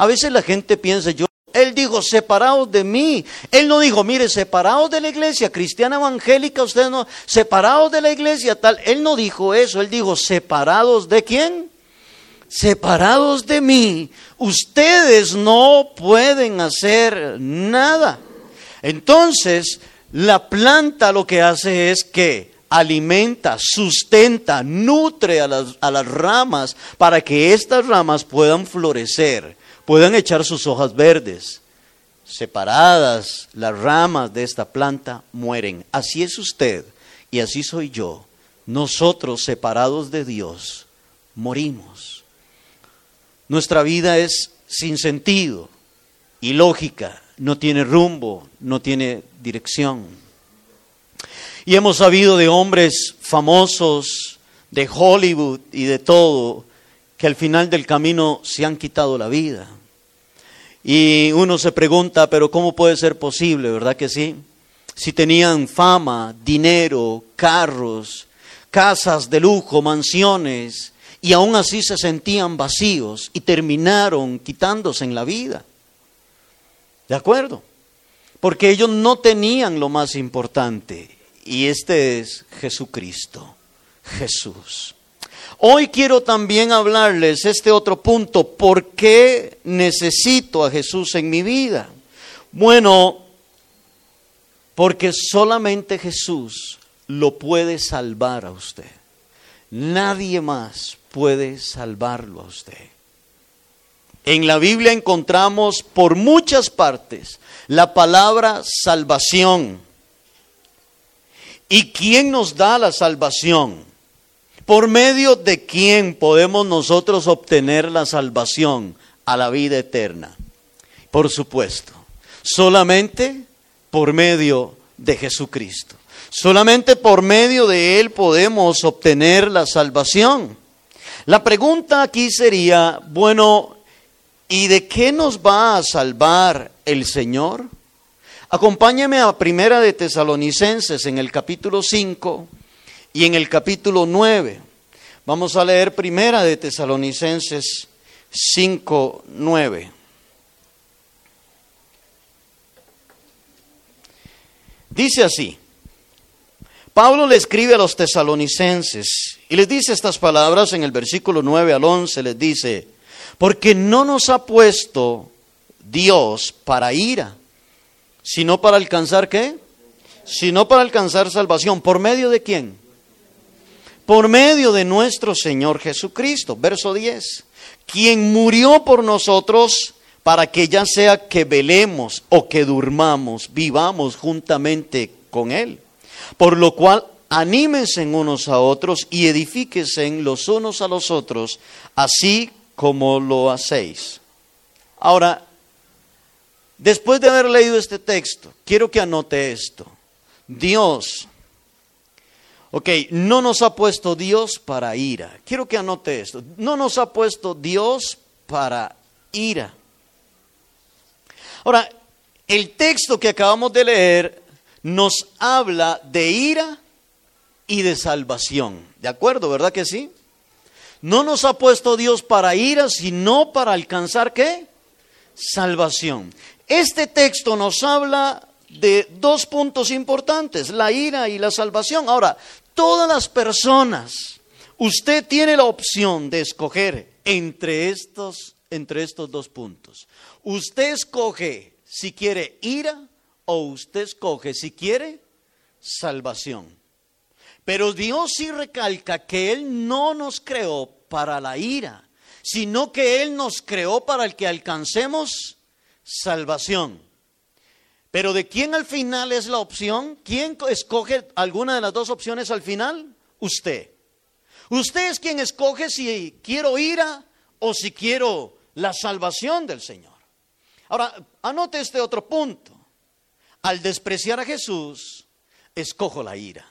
A veces la gente piensa, yo, él dijo, separados de mí. Él no dijo, mire, separados de la iglesia cristiana evangélica, ustedes no, separados de la iglesia tal. Él no dijo eso, él dijo, separados de quién? Separados de mí. Ustedes no pueden hacer nada. Entonces, la planta lo que hace es que alimenta, sustenta, nutre a las, a las ramas para que estas ramas puedan florecer, puedan echar sus hojas verdes. Separadas las ramas de esta planta mueren. Así es usted y así soy yo. Nosotros separados de Dios morimos. Nuestra vida es sin sentido, ilógica, no tiene rumbo, no tiene dirección. Y hemos sabido de hombres famosos de Hollywood y de todo que al final del camino se han quitado la vida. Y uno se pregunta, pero ¿cómo puede ser posible, verdad que sí? Si tenían fama, dinero, carros, casas de lujo, mansiones, y aún así se sentían vacíos y terminaron quitándose en la vida. ¿De acuerdo? Porque ellos no tenían lo más importante, y este es Jesucristo, Jesús. Hoy quiero también hablarles este otro punto, ¿por qué necesito a Jesús en mi vida? Bueno, porque solamente Jesús lo puede salvar a usted. Nadie más puede salvarlo a usted. En la Biblia encontramos por muchas partes la palabra salvación. ¿Y quién nos da la salvación? ¿Por medio de quién podemos nosotros obtener la salvación a la vida eterna? Por supuesto, solamente por medio de Jesucristo. Solamente por medio de Él podemos obtener la salvación. La pregunta aquí sería, bueno, ¿y de qué nos va a salvar el Señor? Acompáñame a Primera de Tesalonicenses en el capítulo 5 y en el capítulo 9. Vamos a leer Primera de Tesalonicenses 5, 9. Dice así, Pablo le escribe a los tesalonicenses y les dice estas palabras en el versículo 9 al 11, les dice, porque no nos ha puesto Dios para ira, sino para alcanzar qué? Sino para alcanzar salvación. ¿Por medio de quién? Por medio de nuestro Señor Jesucristo. Verso 10. Quien murió por nosotros para que ya sea que velemos o que durmamos, vivamos juntamente con Él. Por lo cual, anímense unos a otros y edifíquense los unos a los otros, así como lo hacéis. Ahora, después de haber leído este texto, quiero que anote esto. Dios, ok, no nos ha puesto Dios para ira. Quiero que anote esto. No nos ha puesto Dios para ira. Ahora, el texto que acabamos de leer nos habla de ira y de salvación. ¿De acuerdo? ¿Verdad que sí? No nos ha puesto Dios para ira, sino para alcanzar qué? Salvación. Este texto nos habla de dos puntos importantes, la ira y la salvación. Ahora, todas las personas, usted tiene la opción de escoger entre estos, entre estos dos puntos. Usted escoge si quiere ira o usted escoge si quiere salvación. Pero Dios sí recalca que Él no nos creó para la ira, sino que Él nos creó para el que alcancemos salvación. Pero ¿de quién al final es la opción? ¿Quién escoge alguna de las dos opciones al final? Usted. Usted es quien escoge si quiero ira o si quiero la salvación del Señor. Ahora, anote este otro punto. Al despreciar a Jesús, escojo la ira.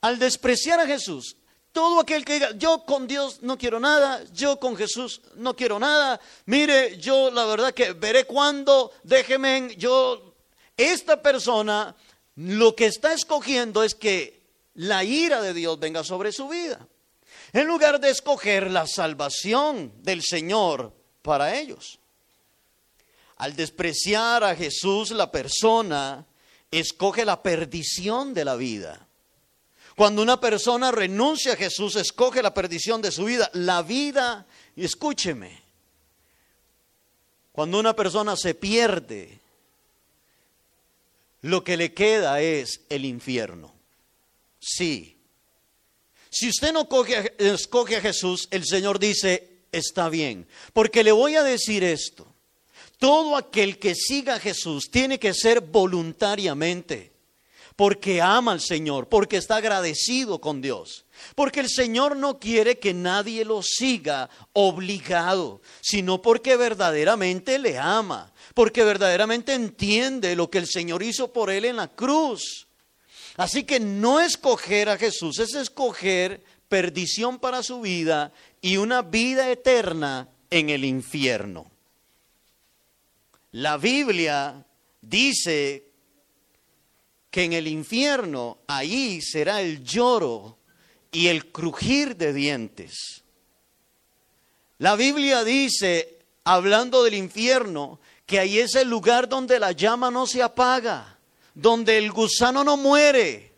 Al despreciar a Jesús, todo aquel que diga, yo con Dios no quiero nada, yo con Jesús no quiero nada, mire, yo la verdad que veré cuándo, déjeme, yo, esta persona lo que está escogiendo es que la ira de Dios venga sobre su vida. En lugar de escoger la salvación del Señor para ellos. Al despreciar a Jesús, la persona escoge la perdición de la vida. Cuando una persona renuncia a Jesús, escoge la perdición de su vida. La vida, y escúcheme, cuando una persona se pierde, lo que le queda es el infierno. Sí. Si usted no escoge a Jesús, el Señor dice, está bien. Porque le voy a decir esto. Todo aquel que siga a Jesús tiene que ser voluntariamente, porque ama al Señor, porque está agradecido con Dios. Porque el Señor no quiere que nadie lo siga obligado, sino porque verdaderamente le ama, porque verdaderamente entiende lo que el Señor hizo por él en la cruz. Así que no escoger a Jesús es escoger perdición para su vida y una vida eterna en el infierno. La Biblia dice que en el infierno ahí será el lloro y el crujir de dientes. La Biblia dice, hablando del infierno, que ahí es el lugar donde la llama no se apaga, donde el gusano no muere,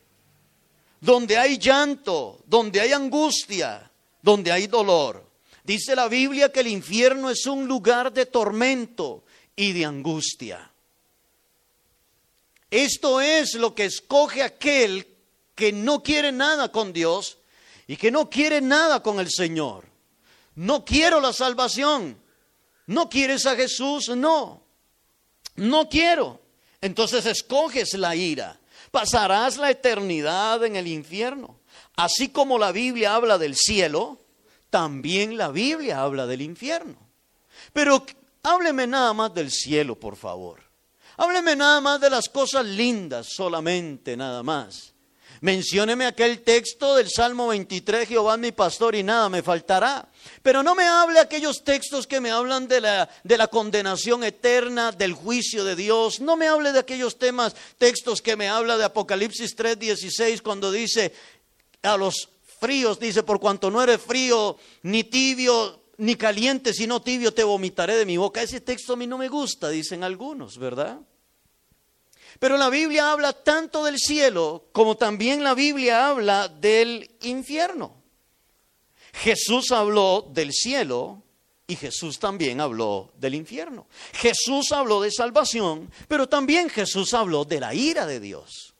donde hay llanto, donde hay angustia, donde hay dolor. Dice la Biblia que el infierno es un lugar de tormento y de angustia. Esto es lo que escoge aquel que no quiere nada con Dios y que no quiere nada con el Señor. No quiero la salvación. ¿No quieres a Jesús? No. No quiero. Entonces escoges la ira. Pasarás la eternidad en el infierno. Así como la Biblia habla del cielo, también la Biblia habla del infierno. Pero hábleme nada más del cielo, por favor. Hábleme nada más de las cosas lindas, solamente nada más. Mencióneme aquel texto del Salmo 23, Jehová mi pastor y nada me faltará. Pero no me hable aquellos textos que me hablan de la, de la condenación eterna, del juicio de Dios. No me hable de aquellos temas, textos que me habla de Apocalipsis 3, 16, cuando dice a los fríos, dice, por cuanto no eres frío ni tibio, ni caliente, sino tibio, te vomitaré de mi boca. Ese texto a mí no me gusta, dicen algunos, ¿verdad? Pero la Biblia habla tanto del cielo como también la Biblia habla del infierno. Jesús habló del cielo y Jesús también habló del infierno. Jesús habló de salvación, pero también Jesús habló de la ira de Dios.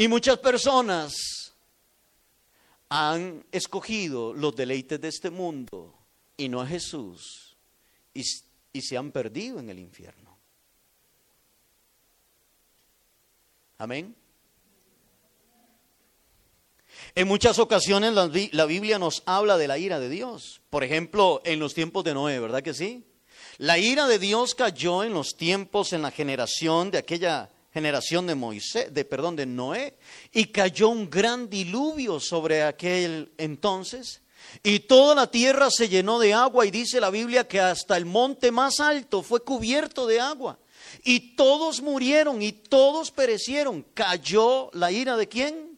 Y muchas personas han escogido los deleites de este mundo y no a Jesús y, se han perdido en el infierno. Amén. En muchas ocasiones la, la, Biblia nos habla de la ira de Dios. Por ejemplo, en los tiempos de Noé, ¿verdad que sí? La ira de Dios cayó en los tiempos, en la generación de aquella generación de Moisés, de perdón, de Noé, y cayó un gran diluvio sobre aquel entonces. Y toda la tierra se llenó de agua y dice la Biblia que hasta el monte más alto fue cubierto de agua. Y todos murieron y todos perecieron. ¿Cayó la ira de quién?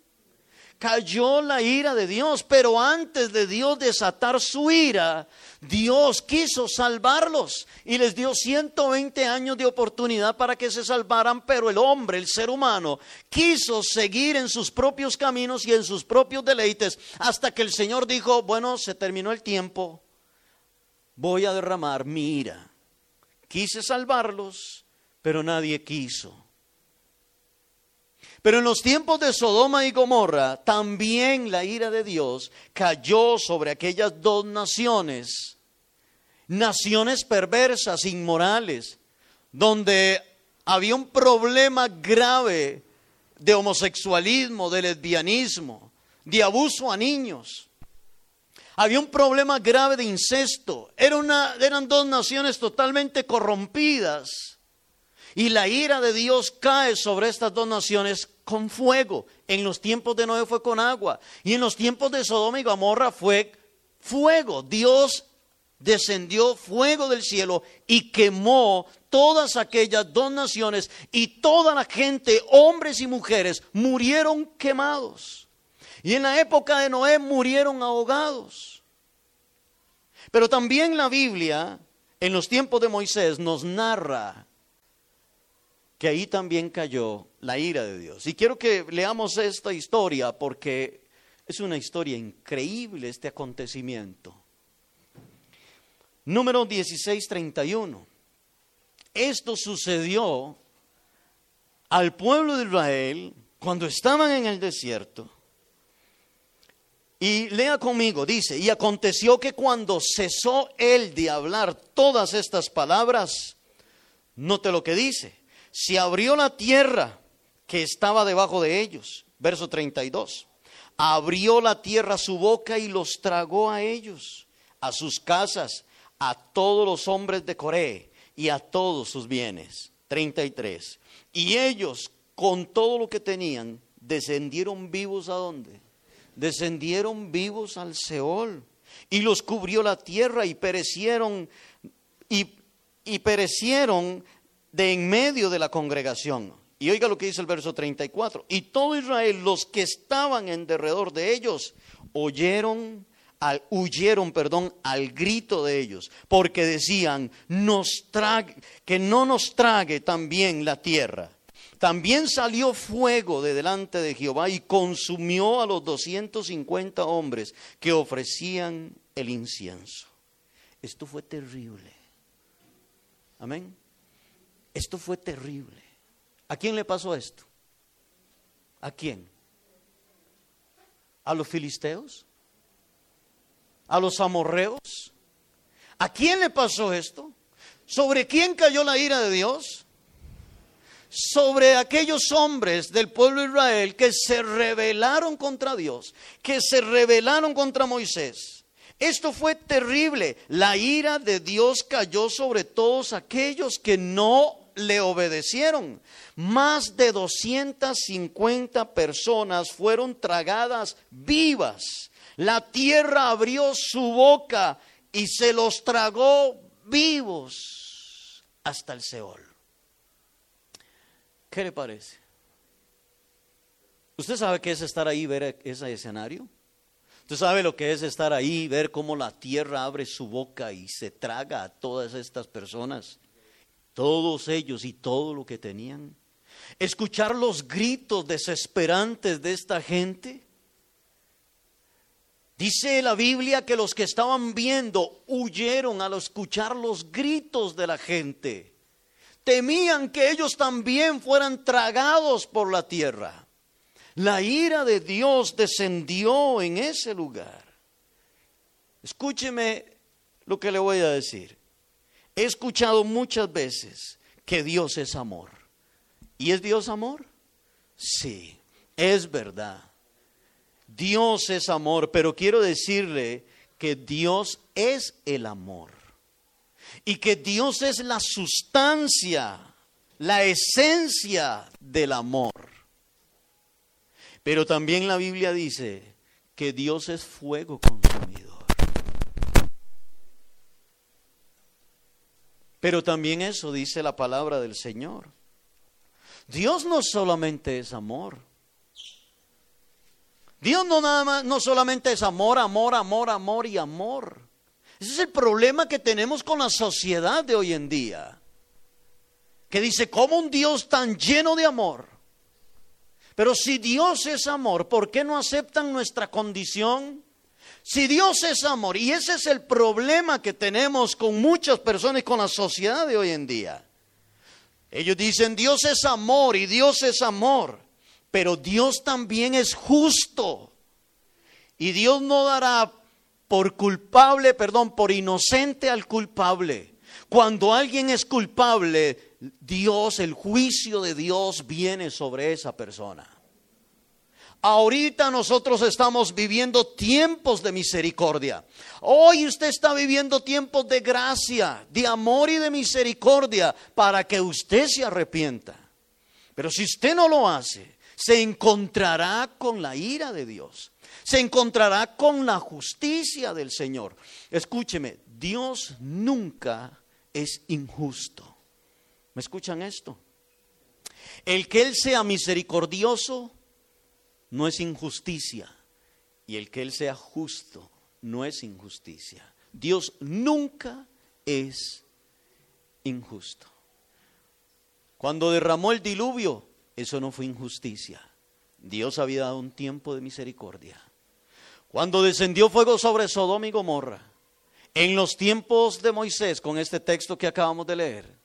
Cayó la ira de Dios, pero antes de Dios desatar su ira, Dios quiso salvarlos y les dio 120 años de oportunidad para que se salvaran, pero el hombre, el ser humano, quiso seguir en sus propios caminos y en sus propios deleites hasta que el Señor dijo, bueno, se terminó el tiempo, voy a derramar mi ira. Quise salvarlos, pero nadie quiso. Pero en los tiempos de Sodoma y Gomorra, también la ira de Dios cayó sobre aquellas dos naciones, naciones perversas, inmorales, donde había un problema grave de homosexualismo, de lesbianismo, de abuso a niños. Había un problema grave de incesto. Eran dos naciones totalmente corrompidas. Y la ira de Dios cae sobre estas dos naciones con fuego. En los tiempos de Noé fue con agua. Y en los tiempos de Sodoma y Gomorra fue fuego. Dios descendió fuego del cielo y quemó todas aquellas dos naciones y toda la gente, hombres y mujeres, murieron quemados. Y en la época de Noé murieron ahogados. Pero también la Biblia, en los tiempos de Moisés, nos narra que ahí también cayó la ira de Dios. Y quiero que leamos esta historia porque es una historia increíble este acontecimiento. Número 1631. Esto sucedió al pueblo de Israel cuando estaban en el desierto. Y lea conmigo, dice, y aconteció que cuando cesó él de hablar todas estas palabras, note lo que dice, se abrió la tierra que estaba debajo de ellos. Verso 32. Abrió la tierra su boca y los tragó a ellos, a sus casas, a todos los hombres de Coré y a todos sus bienes. 33. Y ellos, con todo lo que tenían, descendieron vivos a dónde? Descendieron vivos al Seol. Y los cubrió la tierra y perecieron y, y perecieron de en medio de la congregación. Y oiga lo que dice el verso 34. Y todo Israel, los que estaban en derredor de ellos, oyeron, al, huyeron, perdón, al grito de ellos, porque decían, nos trague, que no nos trague también la tierra. También salió fuego de delante de Jehová y consumió a los 250 hombres que ofrecían el incienso. Esto fue terrible. Amén. Esto fue terrible. ¿A quién le pasó esto? ¿A quién? ¿A los filisteos? ¿A los amorreos? ¿A quién le pasó esto? ¿Sobre quién cayó la ira de Dios? Sobre aquellos hombres del pueblo de Israel que se rebelaron contra Dios, que se rebelaron contra Moisés. Esto fue terrible. La ira de Dios cayó sobre todos aquellos que no le obedecieron. Más de 250 personas fueron tragadas vivas. La tierra abrió su boca y se los tragó vivos hasta el Seol. ¿Qué le parece? ¿Usted sabe qué es estar ahí, ver ese escenario? ¿Usted sabe lo que es estar ahí, ver cómo la tierra abre su boca y se traga a todas estas personas? Todos ellos y todo lo que tenían. Escuchar los gritos desesperantes de esta gente. Dice la Biblia que los que estaban viendo huyeron al escuchar los gritos de la gente. Temían que ellos también fueran tragados por la tierra. La ira de Dios descendió en ese lugar. Escúcheme lo que le voy a decir. He escuchado muchas veces que Dios es amor. ¿Y es Dios amor? Sí, es verdad. Dios es amor, pero quiero decirle que Dios es el amor. Y que Dios es la sustancia, la esencia del amor. Pero también la Biblia dice que Dios es fuego consumido. Pero también eso dice la palabra del Señor. Dios no solamente es amor. Dios no nada más, no solamente es amor, amor, amor, amor y amor. Ese es el problema que tenemos con la sociedad de hoy en día. Que dice, ¿cómo un Dios tan lleno de amor? Pero si Dios es amor, ¿por qué no aceptan nuestra condición? Si Dios es amor, y ese es el problema que tenemos con muchas personas con la sociedad de hoy en día. Ellos dicen, Dios es amor y Dios es amor, pero Dios también es justo. Y Dios no dará por culpable, perdón, por inocente al culpable. Cuando alguien es culpable, Dios, el juicio de Dios viene sobre esa persona. Ahorita nosotros estamos viviendo tiempos de misericordia. Hoy usted está viviendo tiempos de gracia, de amor y de misericordia para que usted se arrepienta. Pero si usted no lo hace, se encontrará con la ira de Dios. Se encontrará con la justicia del Señor. Escúcheme, Dios nunca es injusto. ¿Me escuchan esto? El que Él sea misericordioso no es injusticia, y el que Él sea justo no es injusticia. Dios nunca es injusto. Cuando derramó el diluvio, eso no fue injusticia. Dios había dado un tiempo de misericordia. Cuando descendió fuego sobre Sodoma y Gomorra, en los tiempos de Moisés, con este texto que acabamos de leer,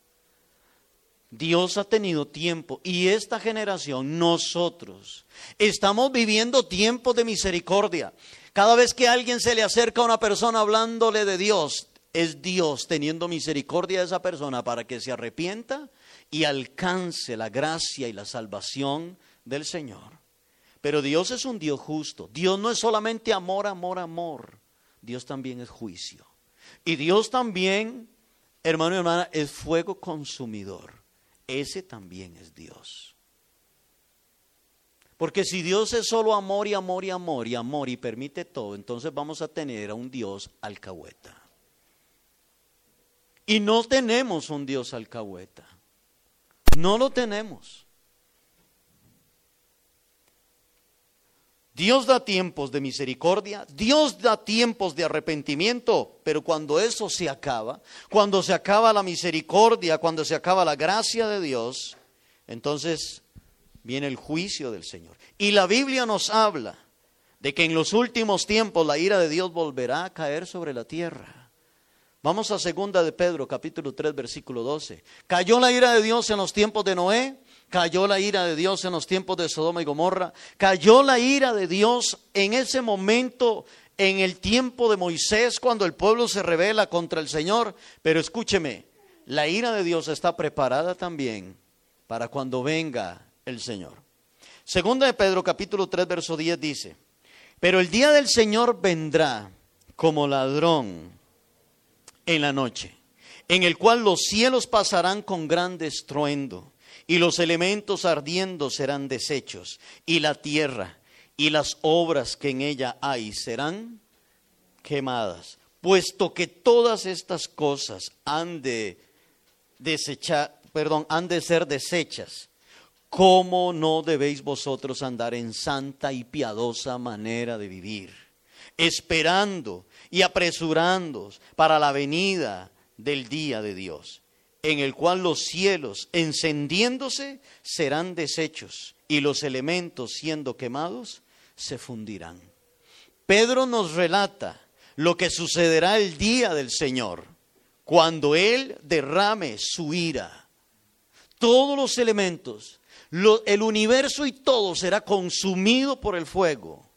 Dios ha tenido tiempo y esta generación, nosotros, estamos viviendo tiempos de misericordia. Cada vez que alguien se le acerca a una persona hablándole de Dios, es Dios teniendo misericordia de esa persona para que se arrepienta y alcance la gracia y la salvación del Señor. Pero Dios es un Dios justo. Dios no es solamente amor, amor, amor. Dios también es juicio. Y Dios también, hermano y hermana, es fuego consumidor ese también es Dios. Porque si Dios es solo amor y amor y amor y amor y permite todo, entonces vamos a tener a un Dios alcahueta. Y no tenemos un Dios alcahueta. No lo tenemos. Dios da tiempos de misericordia, Dios da tiempos de arrepentimiento, pero cuando eso se acaba, cuando se acaba la misericordia, cuando se acaba la gracia de Dios, entonces viene el juicio del Señor. Y la Biblia nos habla de que en los últimos tiempos la ira de Dios volverá a caer sobre la tierra. Vamos a segunda de Pedro, capítulo 3, versículo 12. Cayó la ira de Dios en los tiempos de Noé, Cayó la ira de Dios en los tiempos de Sodoma y Gomorra. Cayó la ira de Dios en ese momento, en el tiempo de Moisés, cuando el pueblo se revela contra el Señor. Pero escúcheme, la ira de Dios está preparada también para cuando venga el Señor. Segunda de Pedro capítulo 3 verso 10 dice, pero el día del Señor vendrá como ladrón en la noche, en el cual los cielos pasarán con gran estruendo y los elementos ardiendo serán deshechos, y la tierra y las obras que en ella hay serán quemadas, puesto que todas estas cosas han de desechar, perdón, han de ser deshechas. ¿Cómo no debéis vosotros andar en santa y piadosa manera de vivir, esperando y apresurándoos para la venida del día de Dios? En el cual los cielos encendiéndose serán deshechos y los elementos siendo quemados se fundirán. Pedro nos relata lo que sucederá el día del Señor, cuando Él derrame su ira. Todos los elementos, el universo y todo será consumido por el fuego.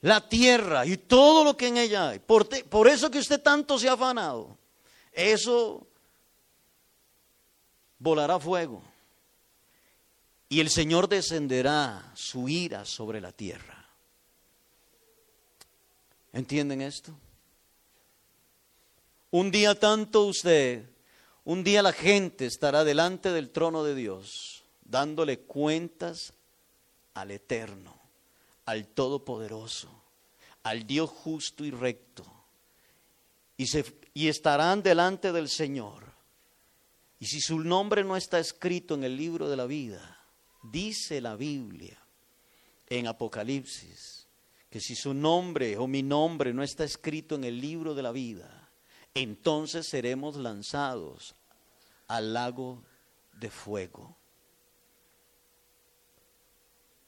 La tierra y todo lo que en ella hay. Por, por eso que usted tanto se ha afanado. Eso volará fuego y el Señor descenderá su ira sobre la tierra. ¿Entienden esto? Un día tanto usted, un día la gente estará delante del trono de Dios, dándole cuentas al Eterno, al Todopoderoso, al Dios justo y recto. Y, se, y estarán delante del Señor y si su nombre no está escrito en el libro de la vida, dice la Biblia en Apocalipsis, que si su nombre o mi nombre no está escrito en el libro de la vida, entonces seremos lanzados al lago de fuego.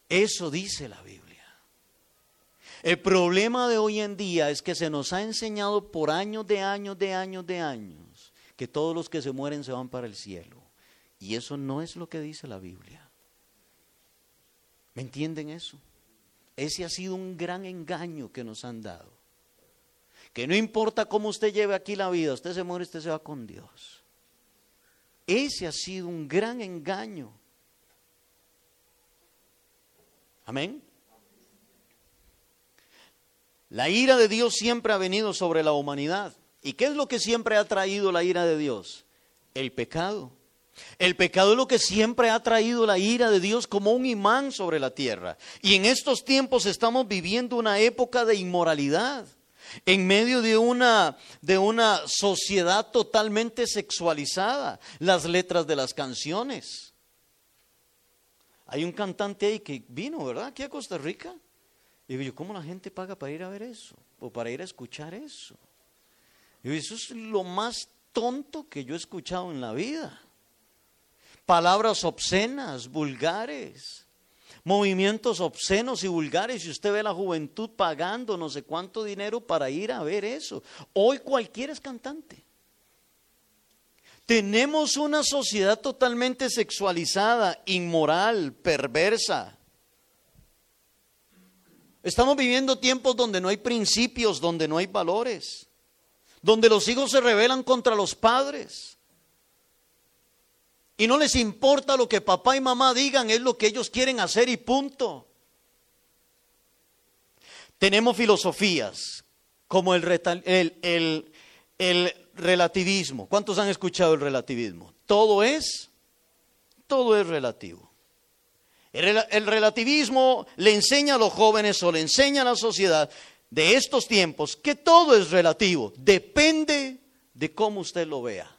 Eso dice la Biblia. El problema de hoy en día es que se nos ha enseñado por años de años de años de años que todos los que se mueren se van para el cielo. Y eso no es lo que dice la Biblia. ¿Me entienden eso? Ese ha sido un gran engaño que nos han dado. Que no importa cómo usted lleve aquí la vida, usted se muere, usted se va con Dios. Ese ha sido un gran engaño. Amén. La ira de Dios siempre ha venido sobre la humanidad. ¿Y qué es lo que siempre ha traído la ira de Dios? El pecado. El pecado es lo que siempre ha traído la ira de Dios como un imán sobre la tierra. Y en estos tiempos estamos viviendo una época de inmoralidad, en medio de una, de una sociedad totalmente sexualizada. Las letras de las canciones. Hay un cantante ahí que vino, ¿verdad? Aquí a Costa Rica. Digo yo, ¿cómo la gente paga para ir a ver eso? O para ir a escuchar eso. Digo, eso es lo más tonto que yo he escuchado en la vida. Palabras obscenas, vulgares, movimientos obscenos y vulgares. Y usted ve la juventud pagando no sé cuánto dinero para ir a ver eso. Hoy cualquiera es cantante. Tenemos una sociedad totalmente sexualizada, inmoral, perversa. Estamos viviendo tiempos donde no hay principios, donde no hay valores, donde los hijos se rebelan contra los padres. Y no les importa lo que papá y mamá digan, es lo que ellos quieren hacer y punto. Tenemos filosofías como el, el, el relativismo. ¿Cuántos han escuchado el relativismo? Todo es, todo es relativo. El, el, relativismo le enseña a los jóvenes o le enseña a la sociedad de estos tiempos que todo es relativo, depende de cómo usted lo vea.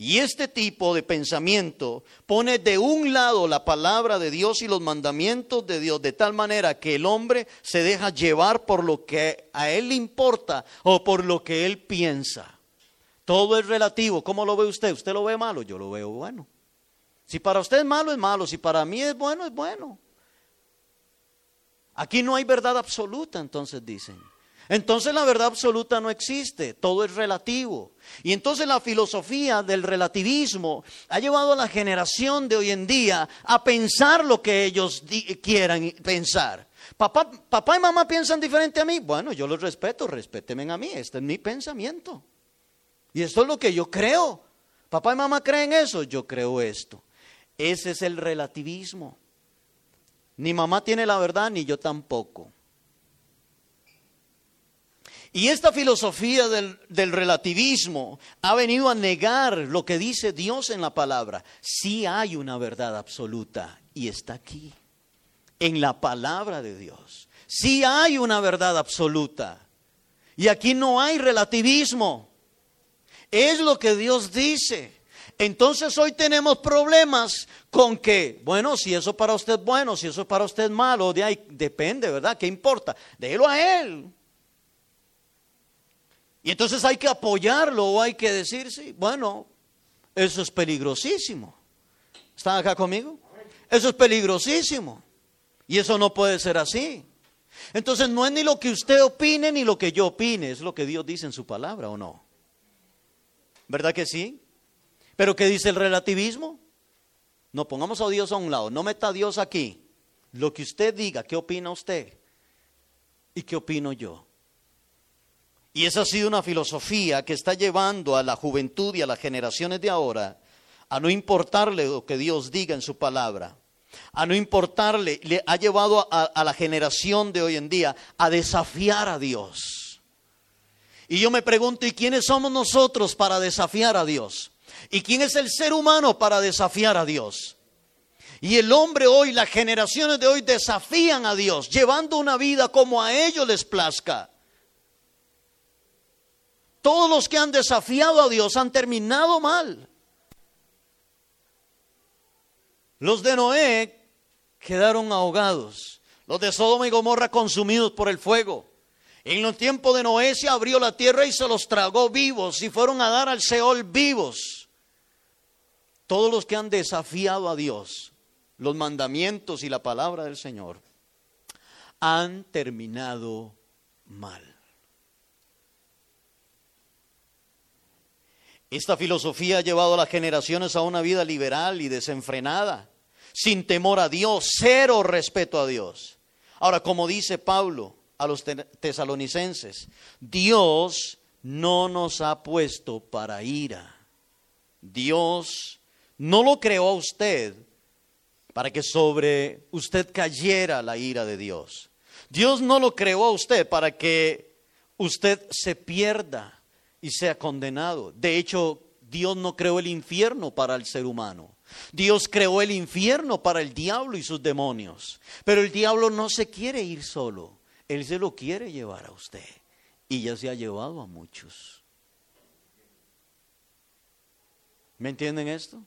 Y este tipo de pensamiento pone de un lado la palabra de Dios y los mandamientos de Dios de tal manera que el hombre se deja llevar por lo que a él le importa o por lo que él piensa. Todo es relativo. ¿Cómo lo ve usted? ¿Usted lo ve malo? Yo lo veo bueno. Si para usted es malo, es malo. Si para mí es bueno, es bueno. Aquí no hay verdad absoluta, entonces dicen. Entonces la verdad absoluta no existe, todo es relativo. Y entonces la filosofía del relativismo ha llevado a la generación de hoy en día a pensar lo que ellos quieran pensar. Papá, y mamá piensan diferente a mí. Bueno, yo los respeto, respétenme a mí, este es mi pensamiento. Y esto es lo que yo creo. Papá y mamá creen eso, yo creo esto. Ese es el relativismo. Ni mamá tiene la verdad, ni yo tampoco. Y esta filosofía del, relativismo ha venido a negar lo que dice Dios en la palabra. Sí hay una verdad absoluta y está aquí, en la palabra de Dios. Sí hay una verdad absoluta. Y aquí no hay relativismo. Es lo que Dios dice. Entonces hoy tenemos problemas con que, bueno, si eso para usted es bueno, si eso para usted malo, de ahí depende, ¿verdad? ¿Qué importa? Déjelo a Él. Y entonces hay que apoyarlo o hay que decir, sí, bueno, eso es peligrosísimo. ¿Están acá conmigo? Eso es peligrosísimo. Y eso no puede ser así. Entonces no es ni lo que usted opine ni lo que yo opine, es lo que Dios dice en su palabra o no. ¿Verdad que sí? Pero ¿qué dice el relativismo? No pongamos a Dios a un lado, no meta a Dios aquí. Lo que usted diga, ¿qué opina usted? ¿Y qué opino yo? Y esa ha sido una filosofía que está llevando a la juventud y a las generaciones de ahora a no importarle lo que Dios diga en su palabra, a no importarle, le ha llevado a, la generación de hoy en día a desafiar a Dios. Y yo me pregunto, ¿y quiénes somos nosotros para desafiar a Dios? ¿Y quién es el ser humano para desafiar a Dios? Y el hombre hoy, las generaciones de hoy desafían a Dios, llevando una vida como a ellos les plazca. Todos los que han desafiado a Dios han terminado mal. Los de Noé quedaron ahogados. Los de Sodoma y Gomorra consumidos por el fuego. En los tiempos de Noé se abrió la tierra y se los tragó vivos y fueron a dar al Seol vivos. Todos los que han desafiado a Dios, los mandamientos y la palabra del Señor, han terminado mal. Esta filosofía ha llevado a las generaciones a una vida liberal y desenfrenada, sin temor a Dios, cero respeto a Dios. Ahora, como dice Pablo a los tesalonicenses, Dios no nos ha puesto para ira. Dios no lo creó a usted para que sobre usted cayera la ira de Dios. Dios no lo creó a usted para que usted se pierda y sea condenado. De hecho, Dios no creó el infierno para el ser humano. Dios creó el infierno para el diablo y sus demonios. Pero el diablo no se quiere ir solo. Él se lo quiere llevar a usted. Y ya se ha llevado a muchos. ¿Me entienden esto?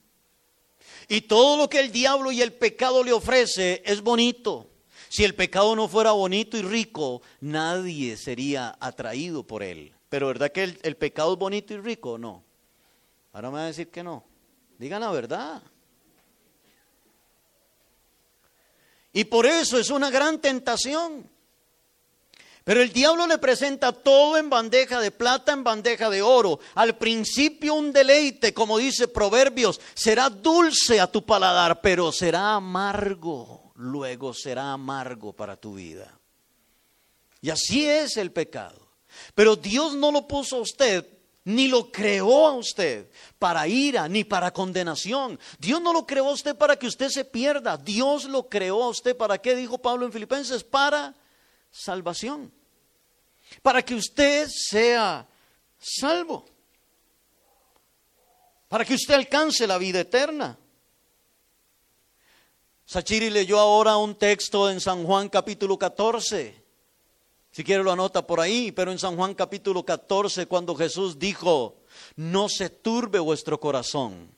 Y todo lo que el diablo y el pecado le ofrece es bonito. Si el pecado no fuera bonito y rico, nadie sería atraído por él. Pero ¿verdad que el, pecado es bonito y rico no? Ahora me va a decir que no. Digan la verdad. Y por eso es una gran tentación. Pero el diablo le presenta todo en bandeja de plata, en bandeja de oro. Al principio un deleite, como dice Proverbios, será dulce a tu paladar, pero será amargo, luego será amargo para tu vida. Y así es el pecado. Pero Dios no lo puso a usted, ni lo creó a usted para ira, ni para condenación. Dios no lo creó a usted para que usted se pierda. Dios lo creó a usted para qué, dijo Pablo en Filipenses, para salvación. Para que usted sea salvo. Para que usted alcance la vida eterna. Sachiri leyó ahora un texto en San Juan capítulo 14. Si quiere lo anota por ahí, pero en San Juan capítulo 14, cuando Jesús dijo, no se turbe vuestro corazón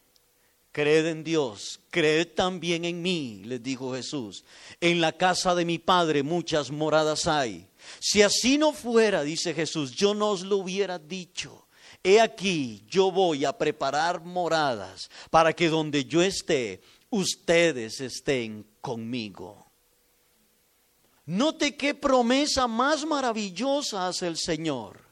Creed en Dios, creed también en mí, les dijo Jesús. En la casa de mi Padre muchas moradas hay. Si así no fuera, dice Jesús, yo no os lo hubiera dicho. He aquí, yo voy a preparar moradas para que donde yo esté, ustedes estén conmigo. Note qué promesa más maravillosa hace el Señor.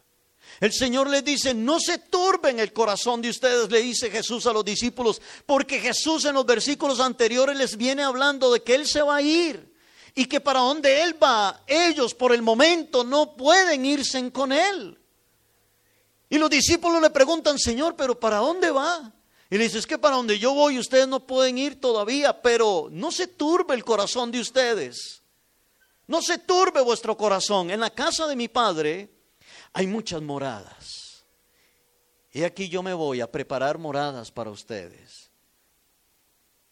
El Señor les dice, no se turben el corazón de ustedes, le dice Jesús a los discípulos, porque Jesús en los versículos anteriores les viene hablando de que Él se va a ir y que para donde Él va, ellos por el momento no pueden irse con Él. Y los discípulos le preguntan, Señor, pero ¿para dónde va? Y le dice, es que para donde yo voy ustedes no pueden ir todavía, pero no se turbe el corazón de ustedes. No se turbe vuestro corazón. En la casa de mi Padre hay muchas moradas. Y aquí yo me voy a preparar moradas para ustedes,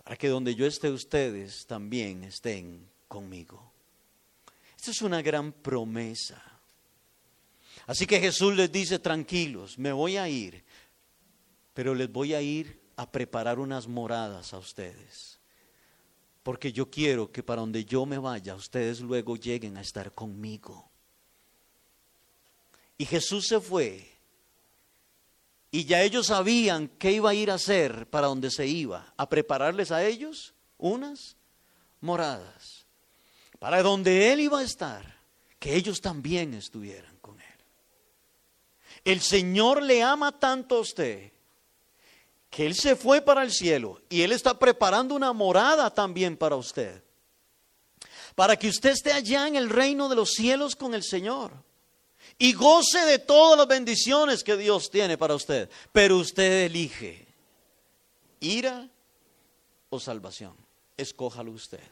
para que donde yo esté ustedes también estén conmigo. Esta es una gran promesa. Así que Jesús les dice, tranquilos, me voy a ir, pero les voy a ir a preparar unas moradas a ustedes. Porque yo quiero que para donde yo me vaya, ustedes luego lleguen a estar conmigo. Y Jesús se fue. Y ya ellos sabían qué iba a ir a hacer para donde se iba, a prepararles a ellos unas moradas, para donde Él iba a estar, que ellos también estuvieran con Él. El Señor le ama tanto a usted que Él se fue para el cielo y Él está preparando una morada también para usted, para que usted esté allá en el reino de los cielos con el Señor y goce de todas las bendiciones que Dios tiene para usted. Pero usted elige ira o salvación. Escójalo usted.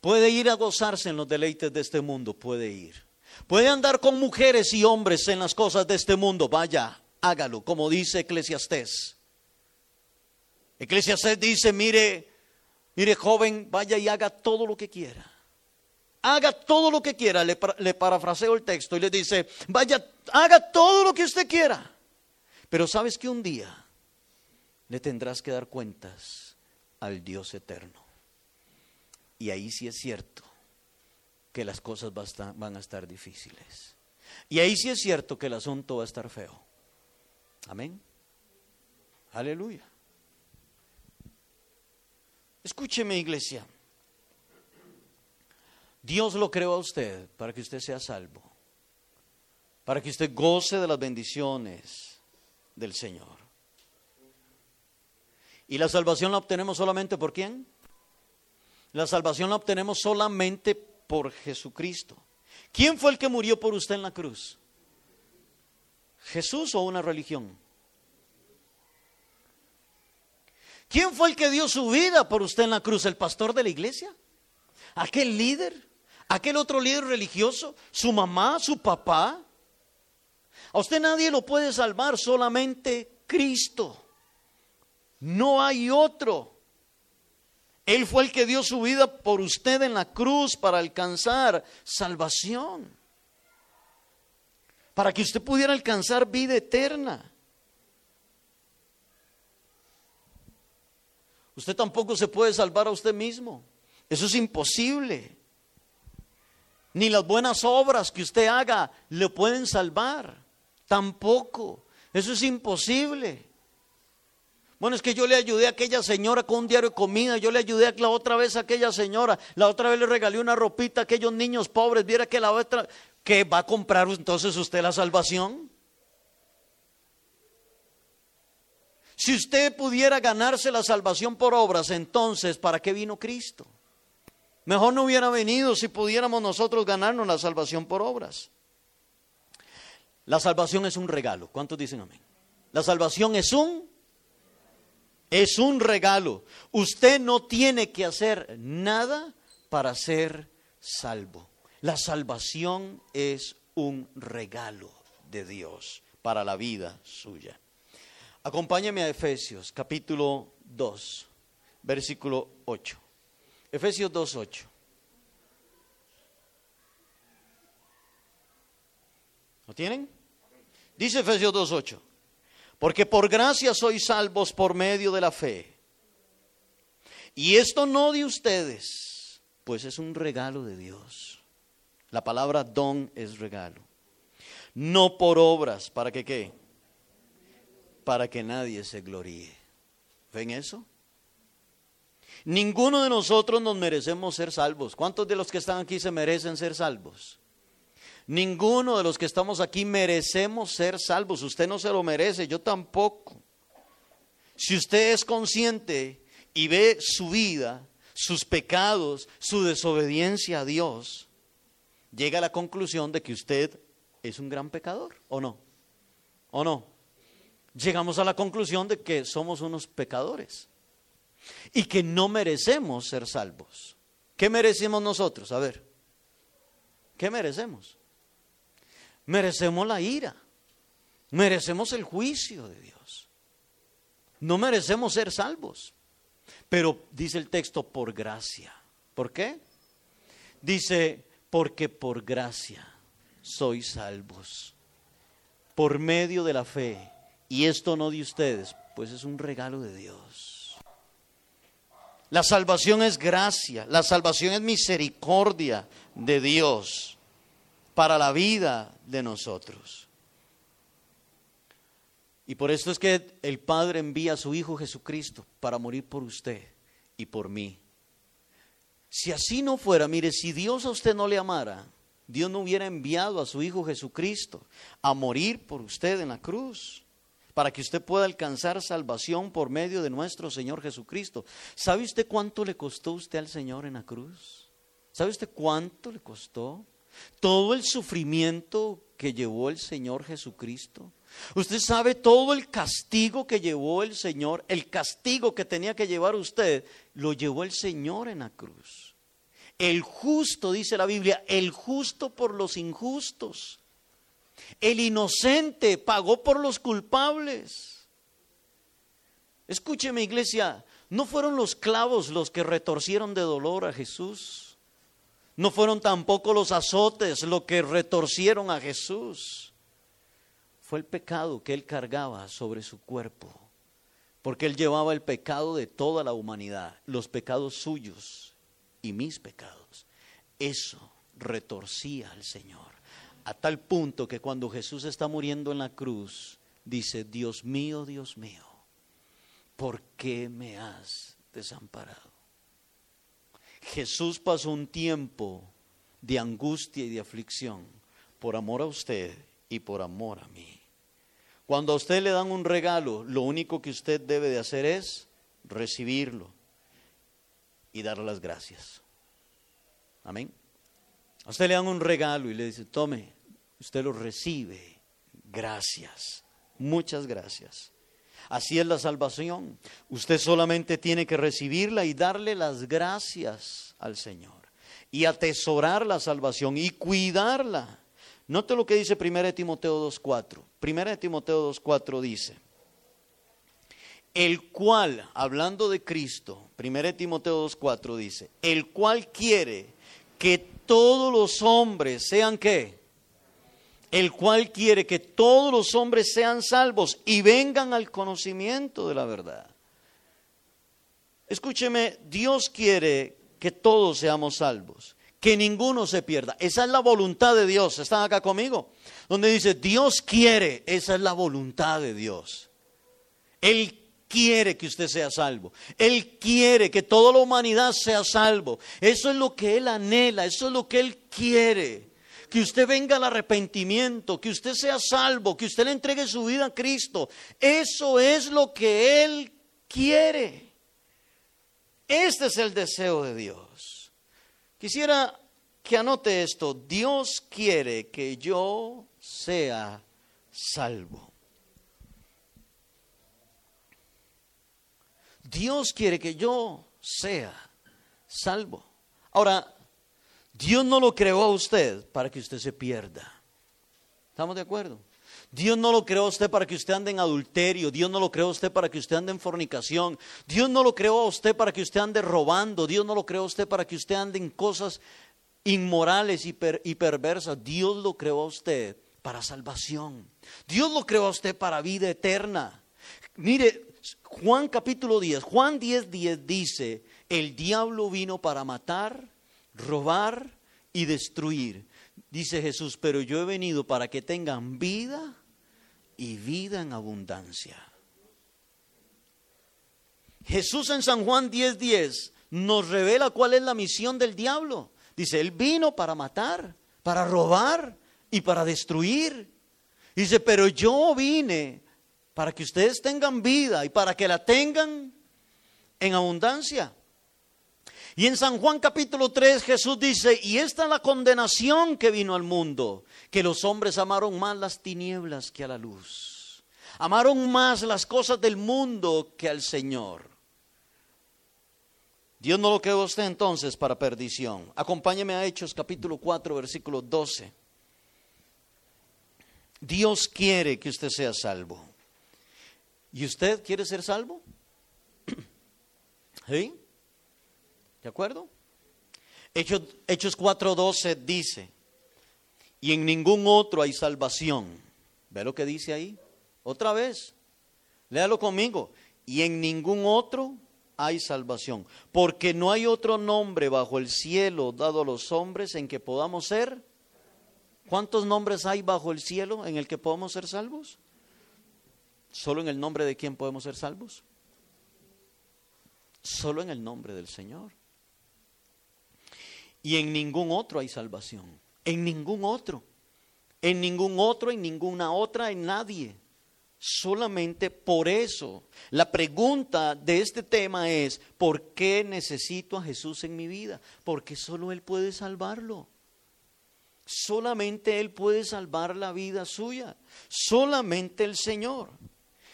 Puede ir a gozarse en los deleites de este mundo, puede ir. Puede andar con mujeres y hombres en las cosas de este mundo, vaya, hágalo, como dice Eclesiastés. Eclesiastés dice, mire, mire joven, vaya y haga todo lo que quiera haga todo lo que quiera, le, parafraseo el texto y le dice, vaya, haga todo lo que usted quiera. Pero sabes que un día le tendrás que dar cuentas al Dios eterno. Y ahí sí es cierto que las cosas van a estar difíciles. Y ahí sí es cierto que el asunto va a estar feo. Amén. Aleluya. Escúcheme, iglesia. Dios lo creó a usted para que usted sea salvo, para que usted goce de las bendiciones del Señor. ¿Y la salvación la obtenemos solamente por quién? La salvación la obtenemos solamente por Jesucristo. ¿Quién fue el que murió por usted en la cruz? ¿Jesús o una religión? ¿Quién fue el que dio su vida por usted en la cruz? ¿El pastor de la iglesia? ¿Aquel líder? Aquel otro líder religioso, su mamá, su papá. A usted nadie lo puede salvar, solamente Cristo. No hay otro. Él fue el que dio su vida por usted en la cruz para alcanzar salvación. Para que usted pudiera alcanzar vida eterna. Usted tampoco se puede salvar a usted mismo. Eso es imposible. Ni las buenas obras que usted haga le pueden salvar. Tampoco. Eso es imposible. Bueno, es que yo le ayudé a aquella señora con un diario de comida, yo le ayudé a la otra vez a aquella señora, la otra vez le regalé una ropita a aquellos niños pobres, viera que la otra, que va a comprar entonces usted la salvación. Si usted pudiera ganarse la salvación por obras, entonces, ¿para qué vino Cristo? Mejor no hubiera venido si pudiéramos nosotros ganarnos la salvación por obras. La salvación es un regalo. ¿Cuántos dicen amén? La salvación es un es un regalo. Usted no tiene que hacer nada para ser salvo. La salvación es un regalo de Dios para la vida suya. Acompáñame a Efesios capítulo 2, versículo 8. Efesios 2, 8. ¿Lo tienen? Dice Efesios 2, 8. Porque por gracia sois salvos por medio de la fe. Y esto no de ustedes, pues es un regalo de Dios. La palabra don es regalo. No por obras, ¿para que qué? Para que nadie se gloríe. ¿Ven eso? Ninguno de nosotros nos merecemos ser salvos. ¿Cuántos de los que están aquí se merecen ser salvos? Ninguno de los que estamos aquí merecemos ser salvos. Usted no se lo merece, yo tampoco. Si usted es consciente y ve su vida, sus pecados, su desobediencia a Dios, llega a la conclusión de que usted es un gran pecador, ¿o no? ¿O no? Llegamos a la conclusión de que somos unos pecadores y que no merecemos ser salvos. ¿Qué merecemos nosotros? A ver, ¿qué merecemos? merecemos la ira, merecemos el juicio de Dios. No merecemos ser salvos. Pero dice el texto por gracia. ¿Por qué? Dice, porque por gracia sois salvos. Por medio de la fe. Y esto no de ustedes, pues es un regalo de Dios. La salvación es gracia, la salvación es misericordia de Dios para la vida de nosotros. Y por esto es que el Padre envía a su Hijo Jesucristo para morir por usted y por mí. Si así no fuera, mire, si Dios a usted no le amara, Dios no hubiera enviado a su Hijo Jesucristo a morir por usted en la cruz, para que usted pueda alcanzar salvación por medio de nuestro Señor Jesucristo. ¿Sabe usted cuánto le costó usted al Señor en la cruz? ¿Sabe usted cuánto le costó? todo el sufrimiento que llevó el Señor Jesucristo. Usted sabe todo el castigo que llevó el Señor, el castigo que tenía que llevar usted, lo llevó el Señor en la cruz. El justo, dice la Biblia, el justo por los injustos. El inocente pagó por los culpables. Escúcheme iglesia, no fueron los clavos los que retorcieron de dolor a Jesús. No fueron tampoco los azotes lo que retorcieron a Jesús. Fue el pecado que él cargaba sobre su cuerpo, porque él llevaba el pecado de toda la humanidad, los pecados suyos y mis pecados. Eso retorcía al Señor, a tal punto que cuando Jesús está muriendo en la cruz, dice, Dios mío, Dios mío, ¿por qué me has desamparado? Jesús pasó un tiempo de angustia y de aflicción por amor a usted y por amor a mí. Cuando a usted le dan un regalo, lo único que usted debe de hacer es recibirlo y darle las gracias. Amén. A usted le dan un regalo y le dice, tome, usted lo recibe. Gracias. Muchas gracias. Así es la salvación. Usted solamente tiene que recibirla y darle las gracias al Señor. Y atesorar la salvación y cuidarla. Note lo que dice 1 Timoteo 2.4. 1 Timoteo 2.4 dice, el cual, hablando de Cristo, 1 Timoteo 2.4 dice, el cual quiere que todos los hombres sean qué? El cual quiere que todos los hombres sean salvos y vengan al conocimiento de la verdad. Escúcheme, Dios quiere que todos seamos salvos, que ninguno se pierda. Esa es la voluntad de Dios. ¿Están acá conmigo? Donde dice, Dios quiere, esa es la voluntad de Dios. Él quiere que usted sea salvo. Él quiere que toda la humanidad sea salvo. Eso es lo que Él anhela, eso es lo que Él quiere. Que usted venga al arrepentimiento, que usted sea salvo, que usted le entregue su vida a Cristo. Eso es lo que Él quiere. Este es el deseo de Dios. Quisiera que anote esto. Dios quiere que yo sea salvo. Dios quiere que yo sea salvo. Ahora, Dios no lo creó a usted para que usted se pierda. ¿Estamos de acuerdo? Dios no lo creó a usted para que usted ande en adulterio, Dios no lo creó a usted para que usted ande en fornicación, Dios no lo creó a usted para que usted ande robando, Dios no lo creó a usted para que usted ande en cosas inmorales y, perversas, Dios lo creó a usted para salvación, Dios lo creó a usted para vida eterna. Mire, Juan capítulo 10, Juan 10, 10 dice, el diablo vino para matar, robar y destruir. Dice Jesús, pero yo he venido para que tengan vida y vida en abundancia. Jesús en San Juan 10:10 10 nos revela cuál es la misión del diablo. Dice, Él vino para matar, para robar y para destruir. Dice, pero yo vine para que ustedes tengan vida y para que la tengan en abundancia. Y en San Juan capítulo 3 Jesús dice, y esta es la condenación que vino al mundo, que los hombres amaron más las tinieblas que a la luz. Amaron más las cosas del mundo que al Señor. Dios no lo creó usted entonces para perdición. Acompáñeme a Hechos capítulo 4 versículo 12. Dios quiere que usted sea salvo. ¿Y usted quiere ser salvo? ¿Sí? ¿De acuerdo? Hechos, Hechos 4:12 dice, y en ningún otro hay salvación. ¿Ve lo que dice ahí? Otra vez, léalo conmigo. Y en ningún otro hay salvación, porque no hay otro nombre bajo el cielo dado a los hombres en que podamos ser. ¿Cuántos nombres hay bajo el cielo en el que podamos ser salvos? ¿Solo en el nombre de quién podemos ser salvos? Solo en el nombre del Señor. Y en ningún otro hay salvación. En ningún otro. En ningún otro, en ninguna otra, en nadie. Solamente por eso. La pregunta de este tema es, ¿por qué necesito a Jesús en mi vida? Porque solo Él puede salvarlo. Solamente Él puede salvar la vida suya. Solamente el Señor.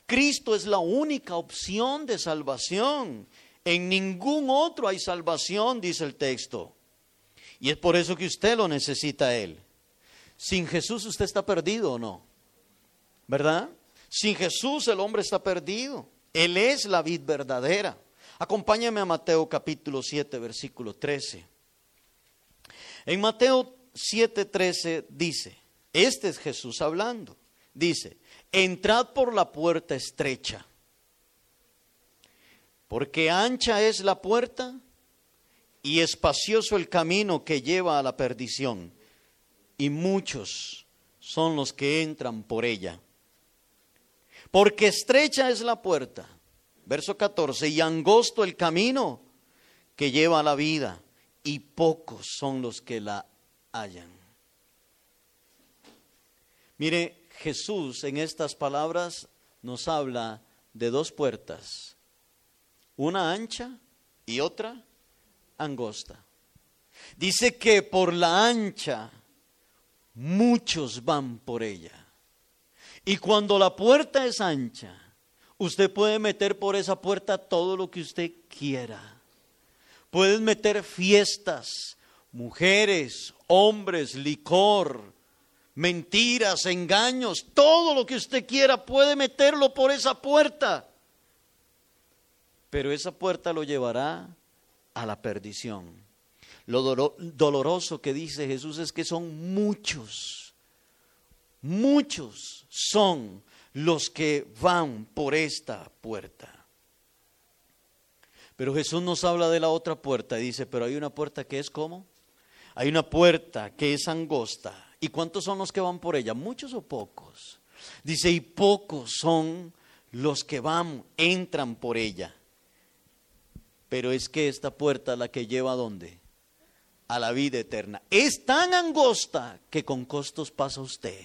Cristo es la única opción de salvación. En ningún otro hay salvación, dice el texto. Y es por eso que usted lo necesita a Él. Sin Jesús usted está perdido o no. ¿Verdad? Sin Jesús el hombre está perdido. Él es la vid verdadera. Acompáñame a Mateo capítulo 7, versículo 13. En Mateo 7, 13 dice, este es Jesús hablando. Dice, entrad por la puerta estrecha, porque ancha es la puerta y espacioso el camino que lleva a la perdición, y muchos son los que entran por ella. Porque estrecha es la puerta, verso 14, y angosto el camino que lleva a la vida, y pocos son los que la hallan. Mire, Jesús en estas palabras nos habla de dos puertas, una ancha y otra angosta. Dice que por la ancha muchos van por ella. Y cuando la puerta es ancha, usted puede meter por esa puerta todo lo que usted quiera. Puedes meter fiestas, mujeres, hombres, licor, mentiras, engaños, todo lo que usted quiera puede meterlo por esa puerta. Pero esa puerta lo llevará a la perdición. Lo doloroso que dice Jesús es que son muchos, muchos son los que van por esta puerta. Pero Jesús nos habla de la otra puerta y dice, pero hay una puerta que es como, hay una puerta que es angosta. ¿Y cuántos son los que van por ella? ¿Muchos o pocos? Dice, y pocos son los que van, entran por ella. Pero es que esta puerta la que lleva a dónde? A la vida eterna. Es tan angosta que con costos pasa usted.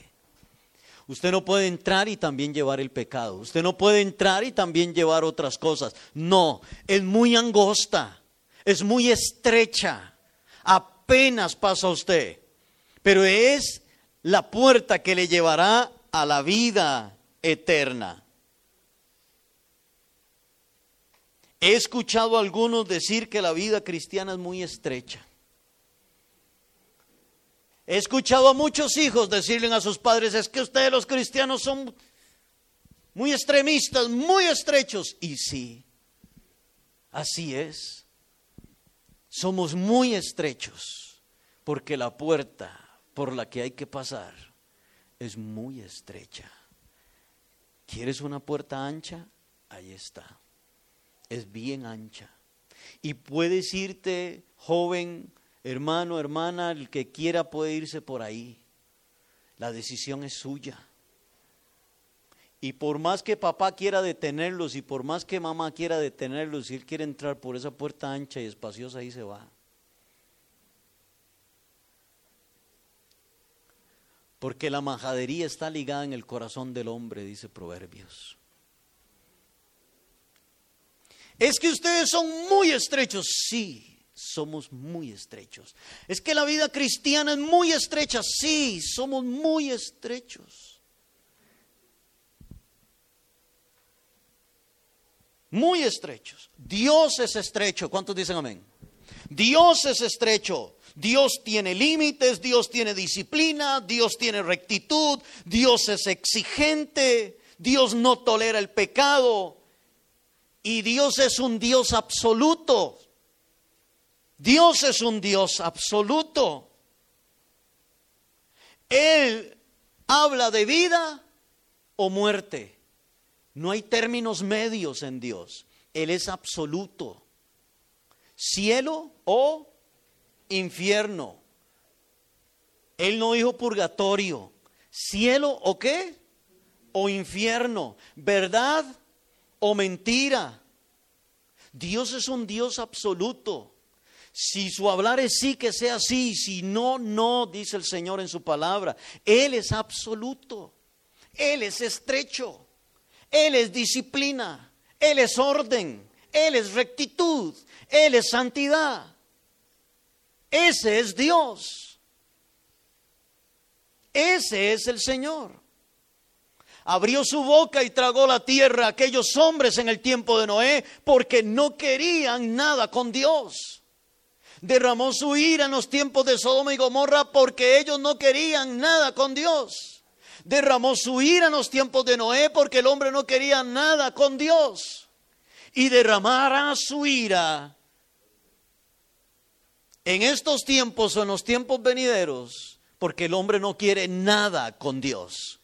Usted no puede entrar y también llevar el pecado. Usted no puede entrar y también llevar otras cosas. No, es muy angosta, es muy estrecha. Apenas pasa usted. Pero es la puerta que le llevará a la vida eterna. He escuchado a algunos decir que la vida cristiana es muy estrecha. He escuchado a muchos hijos decirle a sus padres, es que ustedes los cristianos son muy extremistas, muy estrechos. Y sí, así es. Somos muy estrechos porque la puerta por la que hay que pasar es muy estrecha. ¿Quieres una puerta ancha? Ahí está. Es bien ancha. Y puedes irte, joven, Hermano, hermana, el que quiera puede irse por ahí. La decisión es suya. Y por más que papá quiera detenerlos y por más que mamá quiera detenerlos, si él quiere entrar por esa puerta ancha y espaciosa, ahí se va. Porque la majadería está ligada en el corazón del hombre, dice Proverbios. Es que ustedes son muy estrechos, sí somos muy estrechos. Es que la vida cristiana es muy estrecha, sí, somos muy estrechos. Muy estrechos. Dios es estrecho. ¿Cuántos dicen amén? Dios es estrecho. Dios tiene límites, Dios tiene disciplina, Dios tiene rectitud, Dios es exigente, Dios no tolera el pecado y Dios es un Dios absoluto. Dios es un Dios absoluto. Él habla de vida o muerte. No hay términos medios en Dios. Él es absoluto. Cielo o infierno. Él no dijo purgatorio. Cielo o qué? O infierno. Verdad o mentira. Dios es un Dios absoluto. Si su hablar es sí, que sea sí. Si no, no, dice el Señor en su palabra. Él es absoluto. Él es estrecho. Él es disciplina. Él es orden. Él es rectitud. Él es santidad. Ese es Dios. Ese es el Señor. Abrió su boca y tragó la tierra a aquellos hombres en el tiempo de Noé porque no querían nada con Dios derramó su ira en los tiempos de Sodoma y Gomorra porque ellos no querían nada con Dios. Derramó su ira en los tiempos de Noé porque el hombre no quería nada con Dios. Y derramará su ira en estos tiempos o en los tiempos venideros porque el hombre no quiere nada con Dios.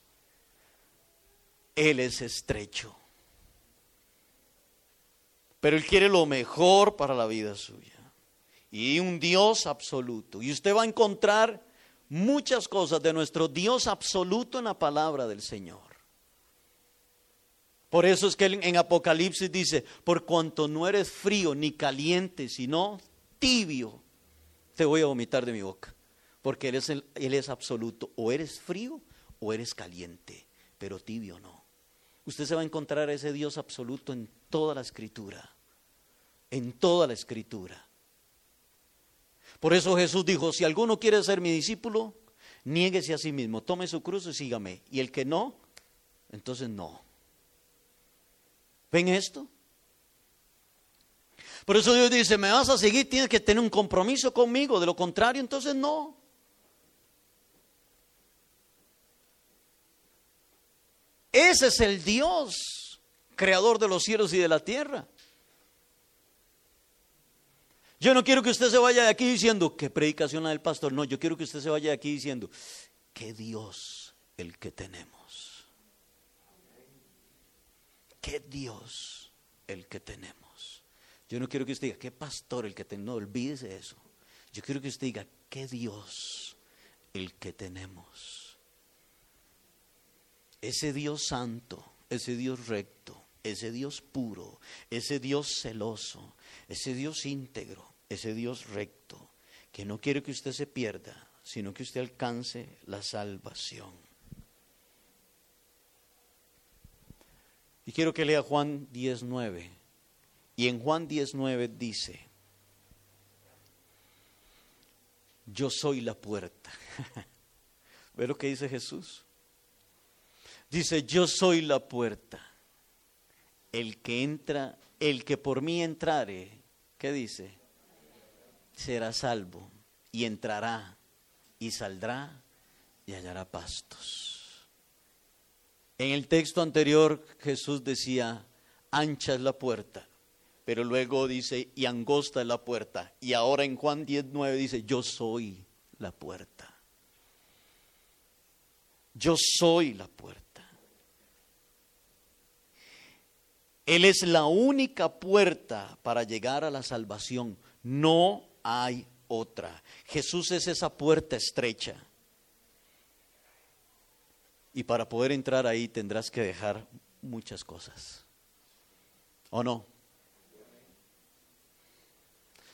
Él es estrecho. Pero Él quiere lo mejor para la vida suya y un Dios absoluto. Y usted va a encontrar muchas cosas de nuestro Dios absoluto en la palabra del Señor. Por eso es que en Apocalipsis dice, por cuanto no eres frío ni caliente, sino tibio, te voy a vomitar de mi boca. Porque él es, él es absoluto. O eres frío o eres caliente, pero tibio no. Usted se va a encontrar a ese Dios absoluto en toda la escritura. En toda la escritura. Por eso Jesús dijo, si alguno quiere ser mi discípulo, niéguese a sí mismo, tome su cruz y sígame. Y el que no, entonces no. ¿Ven esto? Por eso Dios dice, me vas a seguir, tienes que tener un compromiso conmigo, de lo contrario, entonces no. Ese es el Dios, creador de los cielos y de la tierra. Yo no quiero que usted se vaya de aquí diciendo, ¿qué predicación la del pastor? No, yo quiero que usted se vaya de aquí diciendo, ¿qué Dios el que tenemos? ¿Qué Dios el que tenemos? Yo no quiero que usted diga, qué pastor el que tenemos. No, olvídese eso. Yo quiero que usted diga, qué Dios el que tenemos. Ese Dios santo, ese Dios recto, ese Dios puro, ese Dios celoso, ese Dios íntegro, ese Dios recto, que no quiere que usted se pierda, sino que usted alcance la salvación. Y quiero que lea Juan 19. Y en Juan 19 dice, yo soy la puerta. ¿Ve lo que dice Jesús? Dice, yo soy la puerta. El que entra, el que por mí entrare, ¿qué dice? Será salvo y entrará y saldrá y hallará pastos. En el texto anterior Jesús decía, ancha es la puerta, pero luego dice, y angosta es la puerta. Y ahora en Juan 19 dice, yo soy la puerta. Yo soy la puerta. Él es la única puerta para llegar a la salvación. No hay otra. Jesús es esa puerta estrecha. Y para poder entrar ahí tendrás que dejar muchas cosas. ¿O no?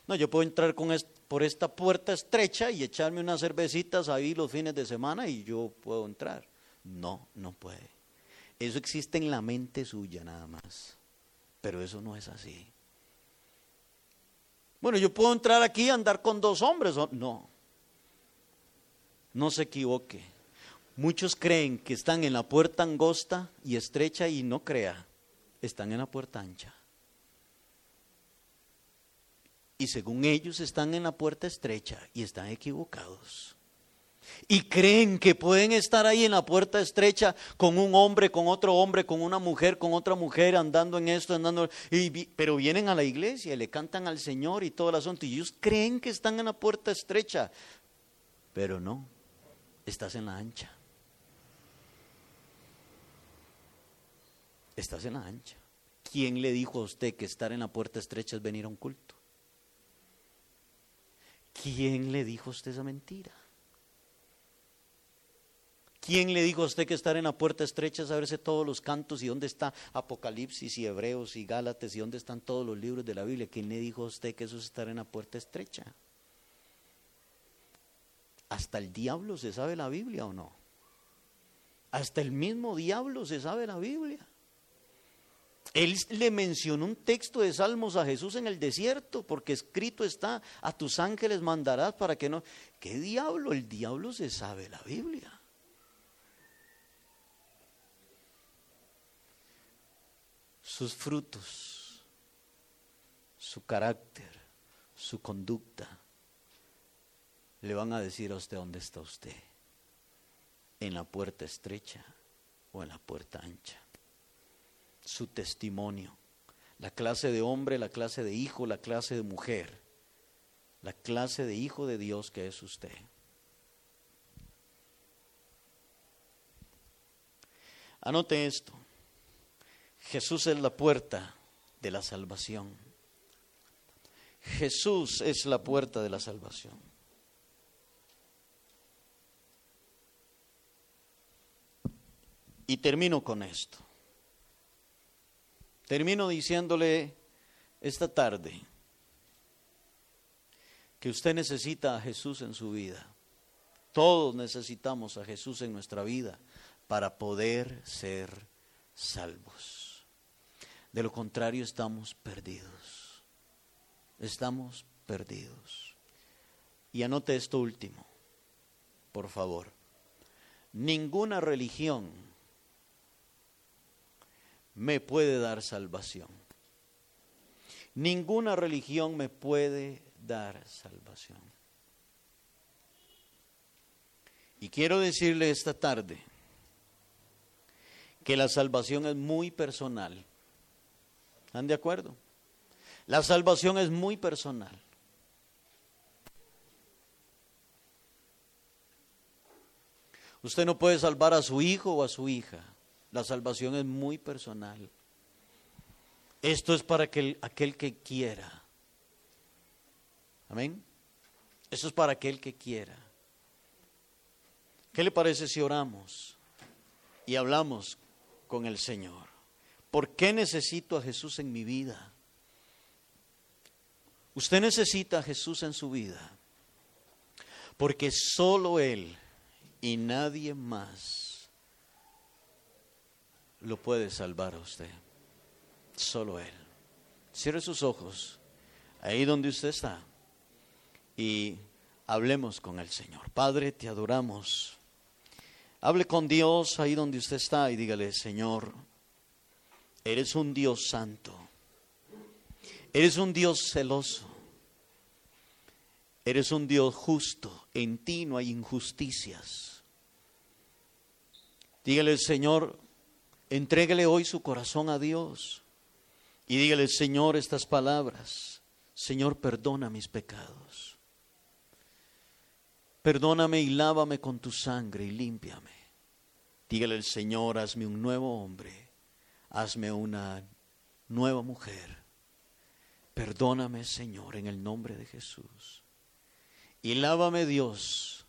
No, yo puedo entrar con por esta puerta estrecha y echarme unas cervecitas ahí los fines de semana y yo puedo entrar. No, no puede. Eso existe en la mente suya nada más. Pero eso no es así. Bueno, yo puedo entrar aquí y andar con dos hombres. No, no se equivoque. Muchos creen que están en la puerta angosta y estrecha y no crea, están en la puerta ancha. Y según ellos están en la puerta estrecha y están equivocados y creen que pueden estar ahí en la puerta estrecha con un hombre, con otro hombre, con una mujer, con otra mujer, andando en esto, andando, pero vienen a la iglesia y le cantan al Señor y todo el asunto, y ellos creen que están en la puerta estrecha, pero no, estás en la ancha. Estás en la ancha. ¿Quién le dijo a usted que estar en la puerta estrecha es venir a un culto? ¿Quién le dijo a usted esa mentira? ¿Quién le dijo a usted que estar en la puerta estrecha es saberse todos los cantos y dónde está Apocalipsis y Hebreos y Gálatas y dónde están todos los libros de la Biblia? ¿Quién le dijo a usted que eso es estar en la puerta estrecha? Hasta el diablo se sabe la Biblia o no. Hasta el mismo diablo se sabe la Biblia. Él le mencionó un texto de Salmos a Jesús en el desierto, porque escrito está, a tus ángeles mandarás para que no... ¿Qué diablo? El diablo se sabe la Biblia. Sus frutos, su carácter, su conducta, le van a decir a usted dónde está usted, en la puerta estrecha o en la puerta ancha. Su testimonio, la clase de hombre, la clase de hijo, la clase de mujer, la clase de hijo de Dios que es usted. Anote esto. Jesús es la puerta de la salvación. Jesús es la puerta de la salvación. Y termino con esto. Termino diciéndole esta tarde que usted necesita a Jesús en su vida. Todos necesitamos a Jesús en nuestra vida para poder ser salvos. De lo contrario, estamos perdidos. Estamos perdidos. Y anote esto último, por favor. Ninguna religión me puede dar salvación. Ninguna religión me puede dar salvación. Y quiero decirle esta tarde que la salvación es muy personal. ¿Están de acuerdo? La salvación es muy personal. Usted no puede salvar a su hijo o a su hija. La salvación es muy personal. Esto es para aquel, aquel que quiera. Amén. Esto es para aquel que quiera. ¿Qué le parece si oramos y hablamos con el Señor? ¿Por qué necesito a Jesús en mi vida? Usted necesita a Jesús en su vida porque solo Él y nadie más lo puede salvar a usted. Solo Él. Cierre sus ojos ahí donde usted está y hablemos con el Señor. Padre, te adoramos. Hable con Dios ahí donde usted está y dígale, Señor, eres un Dios santo. Eres un Dios celoso. Eres un Dios justo. En ti no hay injusticias. Dígale, Señor, entrégale hoy su corazón a Dios. Y dígale, Señor, estas palabras. Señor, perdona mis pecados. Perdóname y lávame con tu sangre y límpiame. Dígale el Señor, hazme un nuevo hombre, hazme una nueva mujer. Perdóname, Señor, en el nombre de Jesús. Y lávame, Dios,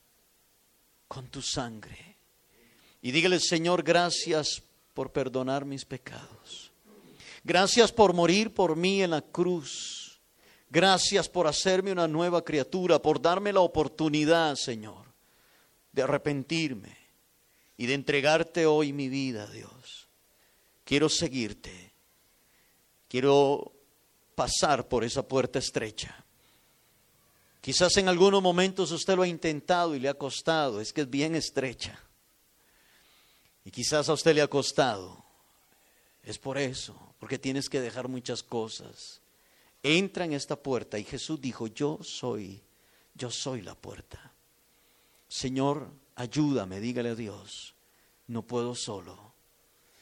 con tu sangre. Y dígale, Señor, gracias por perdonar mis pecados. Gracias por morir por mí en la cruz Gracias por hacerme una nueva criatura, por darme la oportunidad, Señor, de arrepentirme y de entregarte hoy mi vida, Dios. Quiero seguirte. Quiero pasar por esa puerta estrecha. Quizás en algunos momentos usted lo ha intentado y le ha costado, es que es bien estrecha. Y quizás a usted le ha costado. Es por eso, porque tienes que dejar muchas cosas entra en esta puerta y Jesús dijo, yo soy, yo soy la puerta. Señor, ayúdame, dígale a Dios, no puedo solo.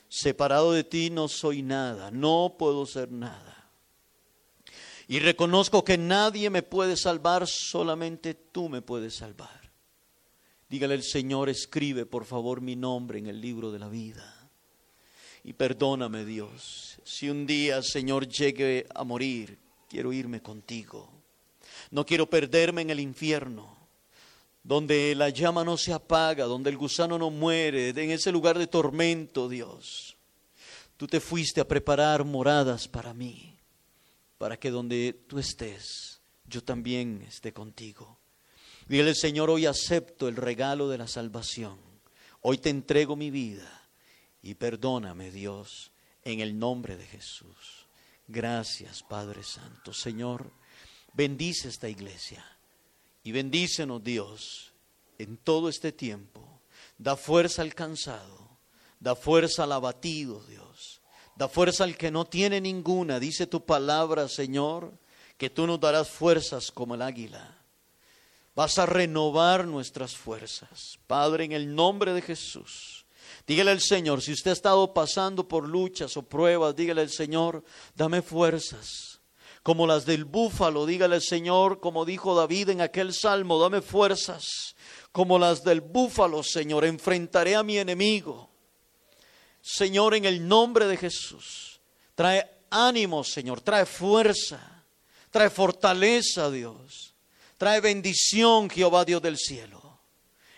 Separado de ti no soy nada, no puedo ser nada. Y reconozco que nadie me puede salvar, solamente tú me puedes salvar. Dígale al Señor, escribe por favor mi nombre en el libro de la vida. Y perdóname Dios, si un día, Señor, llegue a morir, quiero irme contigo. No quiero perderme en el infierno, donde la llama no se apaga, donde el gusano no muere, en ese lugar de tormento, Dios. Tú te fuiste a preparar moradas para mí, para que donde tú estés, yo también esté contigo. Dile, Señor, hoy acepto el regalo de la salvación. Hoy te entrego mi vida y perdóname, Dios, en el nombre de Jesús. Gracias, Padre Santo. Señor, bendice esta iglesia y bendícenos, Dios, en todo este tiempo. Da fuerza al cansado, da fuerza al abatido, Dios. Da fuerza al que no tiene ninguna. Dice tu palabra, Señor, que tú nos darás fuerzas como el águila. Vas a renovar nuestras fuerzas. Padre, en el nombre de Jesús. Dígale al Señor, si usted ha estado pasando por luchas o pruebas, dígale al Señor, dame fuerzas. Como las del búfalo, dígale al Señor, como dijo David en aquel salmo, dame fuerzas. Como las del búfalo, Señor, enfrentaré a mi enemigo. Señor, en el nombre de Jesús, trae ánimo, Señor, trae fuerza, trae fortaleza, Dios. Trae bendición, Jehová Dios del cielo.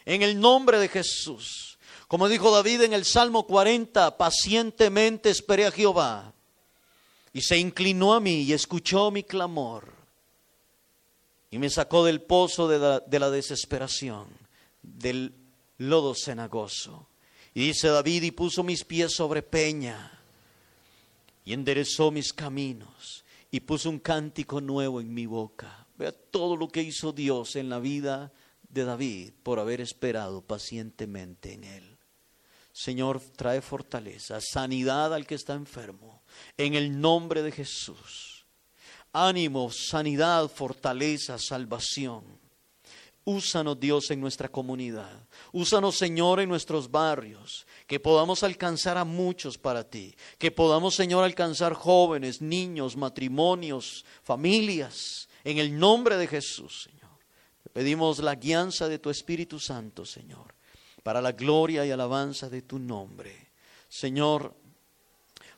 En el nombre de Jesús. Como dijo David en el Salmo 40, pacientemente esperé a Jehová y se inclinó a mí y escuchó mi clamor y me sacó del pozo de la, de la desesperación, del lodo cenagoso. Y dice David, y puso mis pies sobre peña y enderezó mis caminos y puso un cántico nuevo en mi boca. Vea todo lo que hizo Dios en la vida de David por haber esperado pacientemente en él. Señor, trae fortaleza, sanidad al que está enfermo, en el nombre de Jesús. Ánimo, sanidad, fortaleza, salvación. Úsanos, Dios, en nuestra comunidad. Úsanos, Señor, en nuestros barrios. Que podamos alcanzar a muchos para ti. Que podamos, Señor, alcanzar jóvenes, niños, matrimonios, familias. En el nombre de Jesús, Señor. Te pedimos la guianza de tu Espíritu Santo, Señor para la gloria y alabanza de tu nombre. Señor,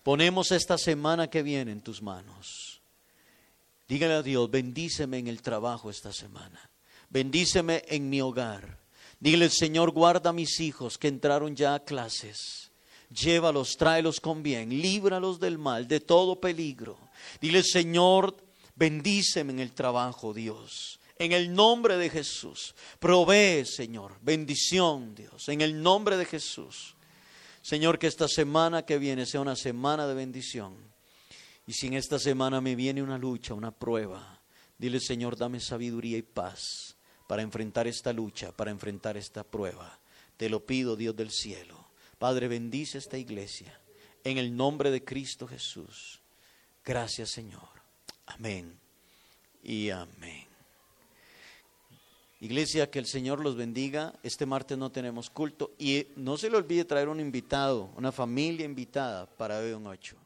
Ponemos esta semana que viene en tus manos. Dígale a Dios, bendíceme en el trabajo esta semana. Bendíceme en mi hogar. Dígale, Señor, guarda a mis hijos que entraron ya a clases. Llévalos, tráelos con bien, líbralos del mal, de todo peligro. Dile, Señor, bendíceme en el trabajo, Dios. En el nombre de Jesús. Provee, Señor. Bendición, Dios. En el nombre de Jesús. Señor, que esta semana que viene sea una semana de bendición. Y si en esta semana me viene una lucha, una prueba, dile, Señor, dame sabiduría y paz para enfrentar esta lucha, para enfrentar esta prueba. Te lo pido, Dios del cielo. Padre, bendice esta iglesia. En el nombre de Cristo Jesús. Gracias, Señor. Amén y amén. Iglesia, que el Señor los bendiga. Este martes no tenemos culto y no se le olvide traer un invitado, una familia invitada para hoy un 8.